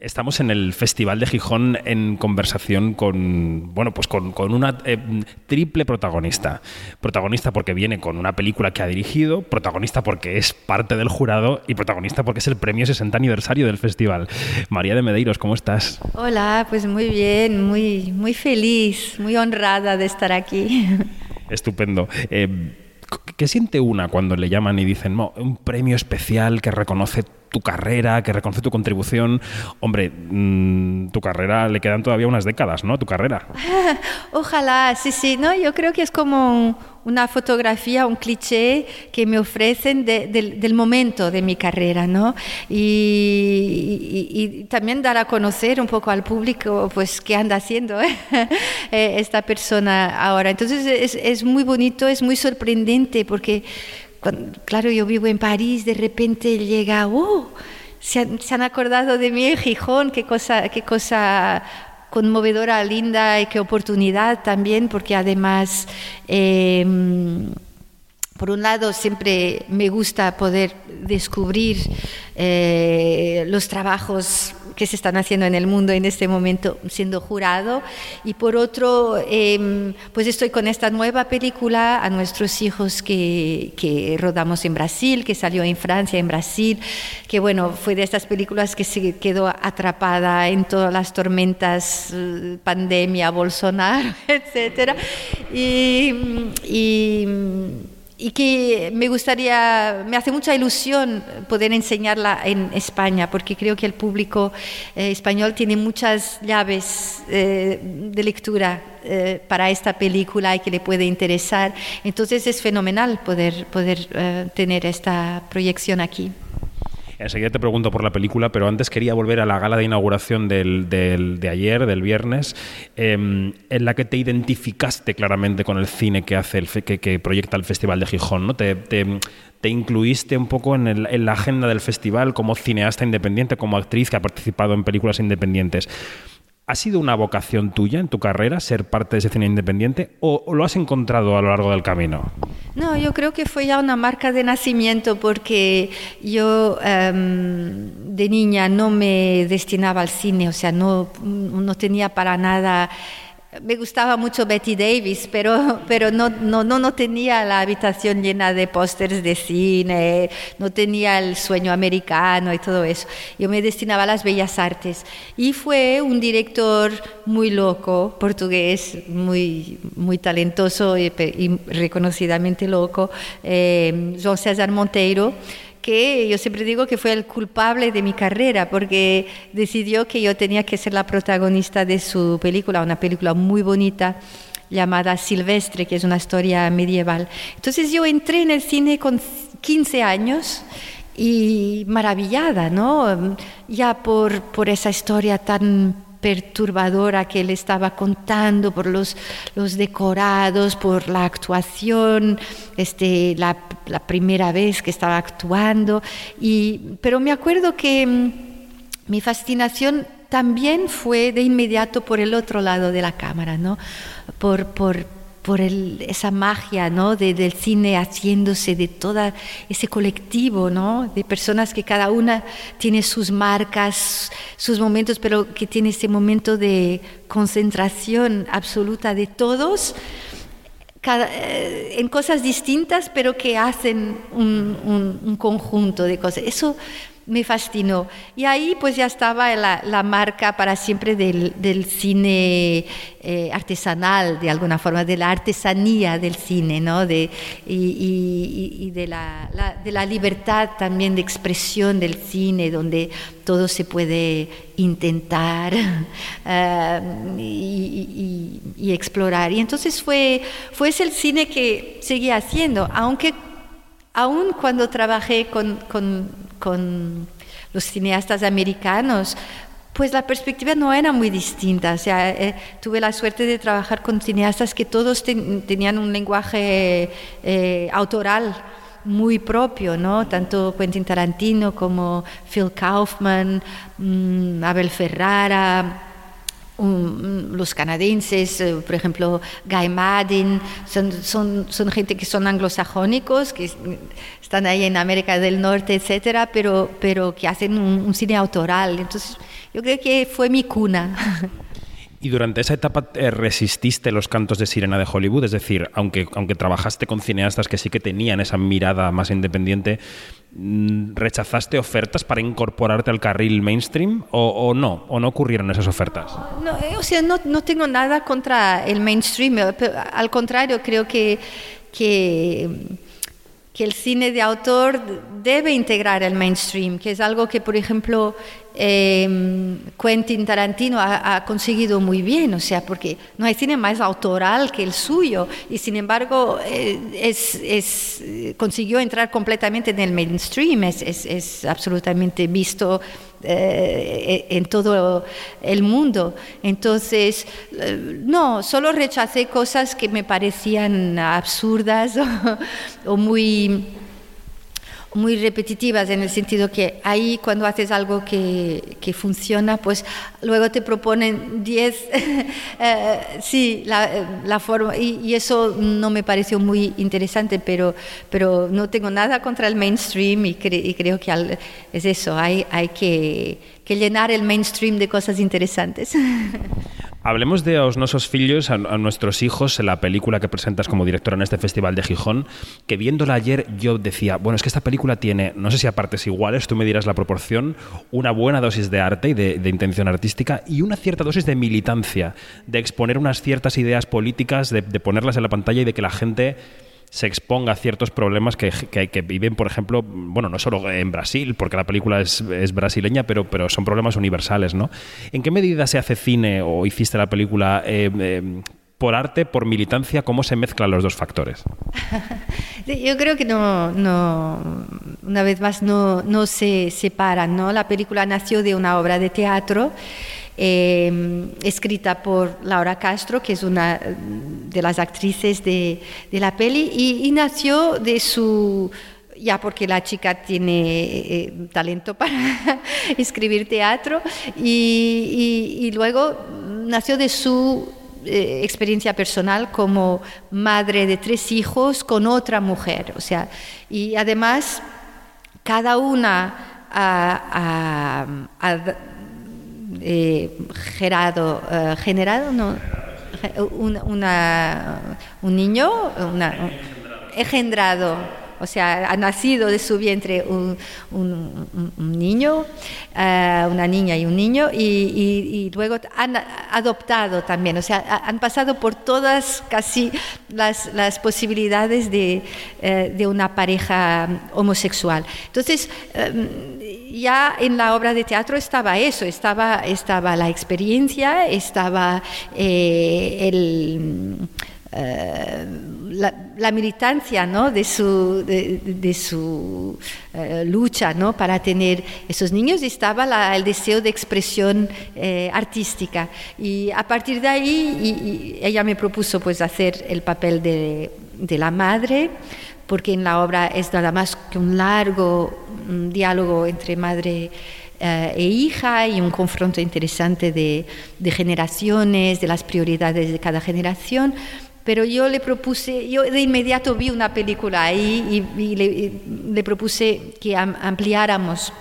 Estamos en el Festival de Gijón en conversación con, bueno, pues con, una eh, triple protagonista. Protagonista porque viene con una película que ha dirigido, protagonista porque es parte del jurado y protagonista porque es el premio 60 aniversario del festival. María de Medeiros, ¿cómo estás? Hola, pues muy bien, muy, muy feliz, muy honrada de estar aquí. Estupendo. Eh, ¿Qué siente una cuando le llaman y dicen, un premio especial que reconoce tu carrera, que reconoce tu contribución. Hombre, mm, tu carrera le quedan todavía unas décadas, ¿no? Tu carrera. Ojalá, sí, sí, ¿no? Yo creo que es como una fotografía, un cliché que me ofrecen del momento de mi carrera, ¿no? Y, también dar a conocer un poco al público, pues, qué anda haciendo. Eh, esta persona ahora. Entonces es, es muy bonito, es muy sorprendente porque claro, yo vivo en París, de repente llega, oh, se han, acordado de mí en Gijón, qué cosa, qué cosa conmovedora, linda y qué oportunidad también, porque además, em, por un lado, siempre me gusta poder descubrir eh, los trabajos que se están haciendo en el mundo en este momento siendo jurado. Y por otro, em, pues estoy con esta nueva película a nuestros hijos que, que, rodamos en Brasil, que salió en Francia, en Brasil, que bueno, fue de estas películas que se quedó atrapada en todas las tormentas, eh, pandemia, Bolsonaro, etc. y, y y que me gustaría, me hace mucha ilusión poder enseñarla en España, porque creo que el público eh, español tiene muchas llaves eh, de lectura eh, para esta película y que le puede interesar. Entonces es fenomenal poder, poder tener esta proyección aquí. Enseguida te pregunto por la película, pero antes quería volver a la gala de inauguración del, de ayer, del viernes, em, en la que te identificaste claramente con el cine que hace el, que, proyecta el Festival de Gijón, ¿no? Te, te, incluiste un poco en, en la agenda del festival como cineasta independiente, como actriz que ha participado en películas independientes. ¿Ha sido una vocación tuya en tu carrera ser parte de ese cine independiente o, lo has encontrado a lo largo del camino? No, yo creo que fue ya una marca de nacimiento porque yo em, de niña no me destinaba al cine, o sea, no, no tenía para nada me gustaba mucho Betty Davis, pero, pero no, no, no, tenía la habitación llena de pósters de cine, no tenía el sueño americano y todo eso. Yo me destinaba a las bellas artes. Y fue un director muy loco, portugués, muy, muy talentoso y, reconocidamente loco, eh, João César Monteiro que yo siempre digo que fue el culpable de mi carrera porque decidió que yo tenía que ser la protagonista de su película, una película muy bonita llamada Silvestre, que es una historia medieval. Entonces yo entré en el cine con 15 años y maravillada, ¿no? Ya por, por esa historia tan perturbadora que él estaba contando, por los, los decorados, por la actuación, este, la, la, primera vez que estaba actuando. Y, pero me acuerdo que mm, mi fascinación también fue de inmediato por el otro lado de la cámara, ¿no? por, por por esa magia del cine haciéndose de todo ese colectivo de personas que cada una tiene sus marcas, sus momentos, pero que tiene ese momento de concentración absoluta de todos. Eh, en cosas distintas, pero que hacen un, un, conjunto de cosas. Eso me fascinó. Y ahí pues ya estaba la, marca para siempre del, cine eh, artesanal, de alguna forma, de la artesanía del cine, ¿no? De, y, de, la, de, la, libertad también de expresión del cine, donde todo se puede intentar eh, y, explorar. Y entonces fue, fue ese el cine que seguía haciendo, aunque aún cuando trabajé con, los cineastas americanos, pues la perspectiva no era muy distinta. O sea, eh, tuve la suerte de trabajar con cineastas que todos tenían un lenguaje eh, autoral muy propio, ¿no? Tanto Quentin Tarantino como Phil Kaufman, mm, Abel Ferrara, los canadienses, eh, por ejemplo, Guy Madden, son, son, son, gente que son anglosajónicos, que están ahí en América del Norte, etcétera, pero, pero que hacen un cine autoral. Entonces, yo creo que fue mi cuna. Y durante esa etapa eh, resististe los cantos de sirena de Hollywood, es decir, aunque, aunque trabajaste con cineastas que sí que tenían esa mirada más independiente, mm, ¿rechazaste ofertas para incorporarte al carril mainstream o, no? ¿O no ocurrieron esas ofertas? No, eh, o sea, no, no tengo nada contra el mainstream, eh, al contrario, creo que, que que el cine de autor debe integrar el mainstream, que es algo que, por ejemplo, eh, Quentin Tarantino ha, conseguido muy bien, o sea, porque no hay cine más autoral que el suyo, y sin embargo eh, es, consiguió entrar completamente en el mainstream, es absolutamente visto eh, en todo el mundo. Entonces, eh, no, solo rechacé cosas que me parecían absurdas o muy muy repetitivas en el sentido que ahí cuando haces algo que, que funciona, pues luego te proponen 10, eh, sí, la, la forma, y, eso no me pareció muy interesante, pero, pero no tengo nada contra el mainstream y, y creo que es eso, hay, hay que, que llenar el mainstream de cosas interesantes. Hablemos de Os Nosos Fillos, a, nuestros hijos, en la película que presentas como directora en este Festival de Gijón, que viéndola ayer yo decía, bueno, es que esta película tiene, no sé si a iguales, tú me dirás la proporción, una buena dosis de arte y de, intención artística y una cierta dosis de militancia, de exponer unas ciertas ideas políticas, de ponerlas en la pantalla y de que la gente se exponga a ciertos problemas que, que, viven, por ejemplo, bueno, no solo en Brasil, porque la película es, brasileña, pero, pero son problemas universales, ¿no? ¿En qué medida se hace cine o hiciste la película eh, eh, por arte, por militancia? ¿Cómo se mezclan los dos factores? Yo creo que no, no una vez más, no, no se separan, ¿no? La película nació de una obra de teatro Em, escrita por Laura Castro, que es una de las actrices de, la peli, y, nació de su ya porque la chica tiene eh, talento para escribir teatro y, luego nació de su eh, experiencia personal como madre de tres hijos con otra mujer, o sea, y además cada una ha, eh, gerado, eh, generado, no, un, una, un niño, una, engendrado o sea, ha nacido de su vientre un, niño, eh, una niña y un niño, y, luego han adoptado también, o sea, han pasado por todas casi las, las posibilidades de, eh, una pareja homosexual. Entonces, eh, ya en la obra de teatro estaba eso, estaba, estaba la experiencia, estaba el eh, la, militancia ¿no? de su, de, su eh, lucha ¿no? para tener esos niños estaba el deseo de expresión eh, artística y a partir de ahí ella me propuso pues hacer el papel de, la madre porque en la obra es nada más que un largo diálogo entre madre e hija y un confronto interesante de generaciones, de las prioridades de cada generación, pero yo le propuse, yo de inmediato vi una película ahí y, le, propuse que ampliáramos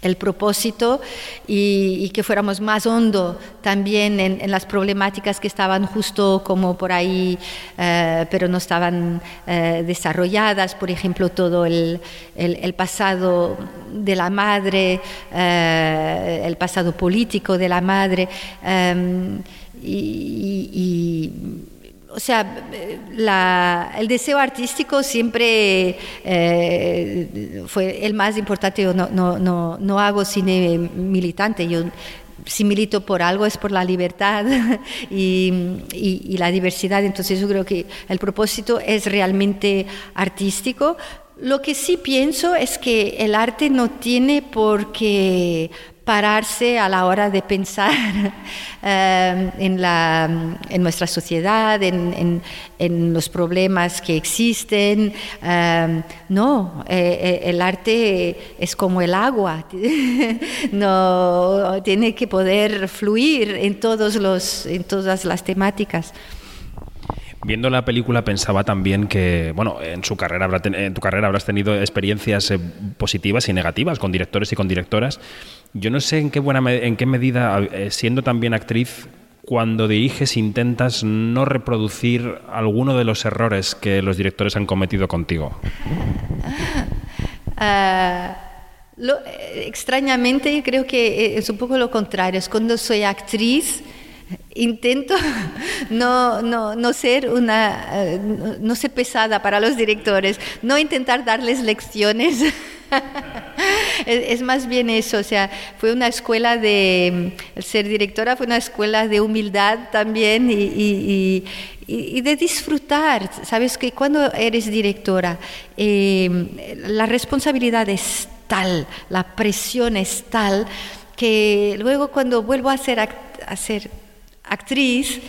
el propósito y, que fuéramos más hondo también en, las problemáticas que estaban justo como por ahí, eh, pero no estaban eh, desarrolladas, por ejemplo, todo el, pasado de la madre, eh, el pasado político de la madre. y o sea, el deseo artístico siempre eh, fue el más importante. Yo no, no, no, hago cine militante, yo si milito por algo es por la libertad y, la diversidad. Entonces yo creo que el propósito es realmente artístico. Lo que sí pienso es que el arte no tiene por qué pararse a la hora de pensar eh, en, la, en, nuestra sociedad, en, en, los problemas que existen. Eh, no, eh, el arte es como el agua, no, tiene que poder fluir en, todos los, en todas las temáticas. Viendo la película pensaba también que, bueno, en su carrera en tu carrera habrás tenido experiencias positivas y negativas con directores y con directoras. Yo no sé en qué, buena en qué medida, eh, siendo también actriz, cuando diriges intentas no reproducir alguno de los errores que los directores han cometido contigo. Ah, eh, extrañamente creo que es un poco lo contrario. Es cuando soy actriz intento no, no, no, ser una eh, no ser pesada para los directores, no intentar darles lecciones es, más bien eso, o sea, fue una escuela de, ser directora fue una escuela de humildad también y, de disfrutar. Sabes que cuando eres directora, em, la responsabilidad es tal, la presión es tal, que luego cuando vuelvo a ser, a ser actriz,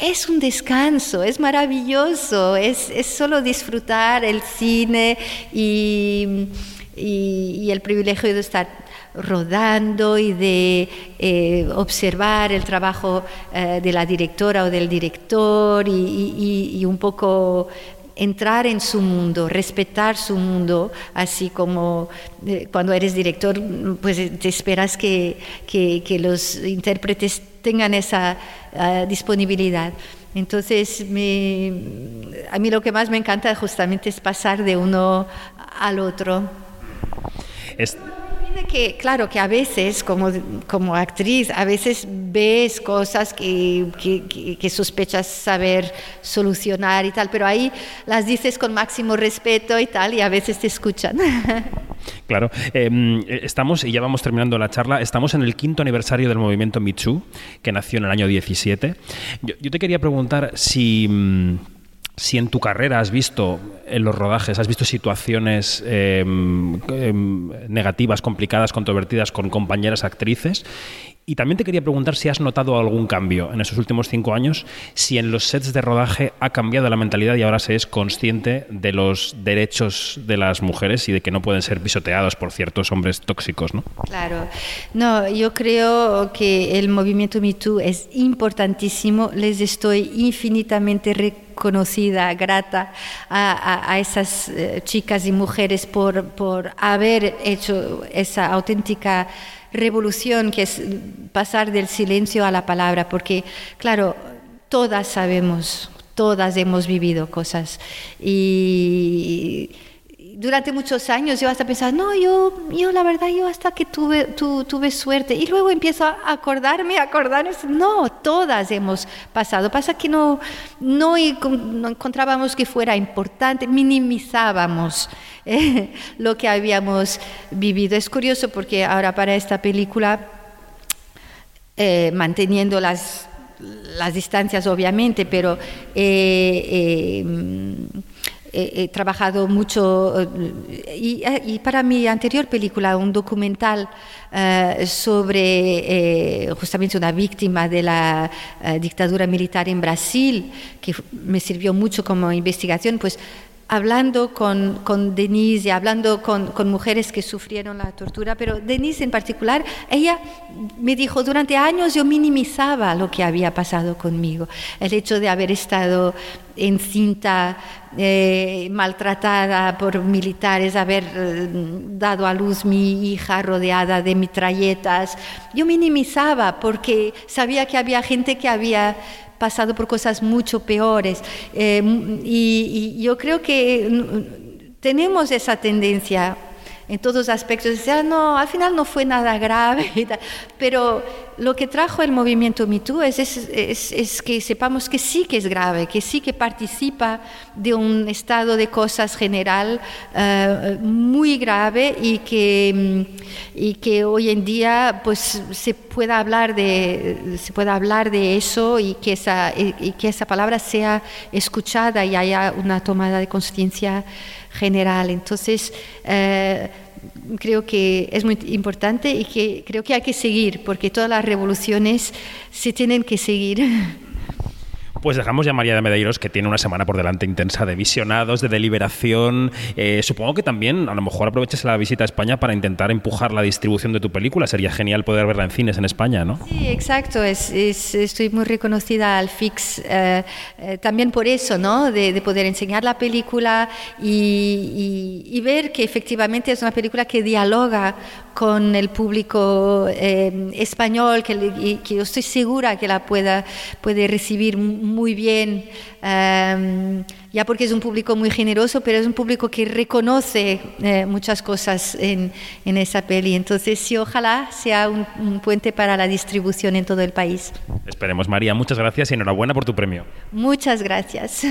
es un descanso, es maravilloso, es, es solo disfrutar el cine y y, el privilegio de estar rodando y de eh, observar el trabajo eh, de la directora o del director y, un poco entrar en su mundo, respetar su mundo, así como eh, cuando eres director, pues te esperas que, que, los intérpretes tengan esa disponibilidad. Entonces, a mí lo que más me encanta justamente es pasar de uno al otro. Que, claro, que a veces, como, como actriz, a veces ves cosas que, que, sospechas saber solucionar y tal, pero ahí las dices con máximo respeto y tal, y a veces te escuchan. Claro, em, estamos, y ya vamos terminando la charla, estamos en el quinto aniversario del movimiento Michu, que nació en el año 17. Yo, yo te quería preguntar si mm, si en tu carrera has visto en los rodajes, has visto situaciones em, em, negativas, complicadas, controvertidas con compañeras actrices y también te quería preguntar si has notado algún cambio en esos últimos cinco años, si en los sets de rodaje ha cambiado la mentalidad y ahora se es consciente de los derechos de las mujeres y de que no pueden ser pisoteados por ciertos hombres tóxicos, ¿no? Claro. No, yo creo que el movimiento MeToo es importantísimo. Les estoy infinitamente reconocida, grata a, esas eh, chicas y mujeres por, por haber hecho esa auténtica revolución que es pasar del silencio a la palabra, porque claro, todas sabemos, todas hemos vivido cosas. Y durante muchos años yo hasta pensaba, no, yo, yo la verdad, yo hasta que tuve, tuve suerte. Y luego empiezo a acordarme, a acordarme, no, todas hemos pasado. Pasa que no, no, no encontrábamos que fuera importante, minimizábamos eh, lo que habíamos vivido. Es curioso porque ahora para esta película, eh, manteniendo las, las distancias obviamente, pero... Eh, he trabajado mucho y, para mi anterior película, un documental sobre justamente una víctima de la dictadura militar en Brasil, que me sirvió mucho como investigación, pues hablando con, con, Denise y hablando con, con, mujeres que sufrieron la tortura, pero Denise en particular, ella me dijo, durante años yo minimizaba lo que había pasado conmigo, el hecho de haber estado encinta, eh, maltratada por militares, haber eh, dado a luz mi hija rodeada de mitralletas, yo minimizaba porque sabía que había gente que había pasado por cosas mucho peores. Eh, y, yo creo que tenemos esa tendencia en todos aspectos. Decía, no, al final no fue nada grave, pero lo que trajo el movimiento MeToo es, es, es, que sepamos que sí que es grave, que sí que participa de un estado de cosas general eh, muy grave y que, y que hoy en día pues, se, pueda hablar de, se pueda hablar de eso y que, esa, y que esa palabra sea escuchada y haya una tomada de conciencia general. Entonces, eh, creo que es muy importante y que creo que hay que seguir, porque todas las revoluciones se tienen que seguir. Pues dejamos ya a María de Medeiros, que tiene una semana por delante intensa de visionados, de deliberación. Eh, supongo que también a lo mejor aproveches la visita a España para intentar empujar la distribución de tu película. Sería genial poder verla en cines en España, ¿no? Sí, exacto. Es, estoy muy reconocida al FIX eh, eh, también por eso, ¿no? De, poder enseñar la película y, ver que efectivamente es una película que dialoga con el público español, que, que, yo estoy segura que la pueda, puede recibir muy bien, em, ya porque es un público muy generoso, pero es un público que reconoce eh, muchas cosas en, en, esa peli. Entonces, sí, ojalá sea un, un puente para la distribución en todo el país. Esperemos, María. Muchas gracias y enhorabuena por tu premio. Muchas gracias.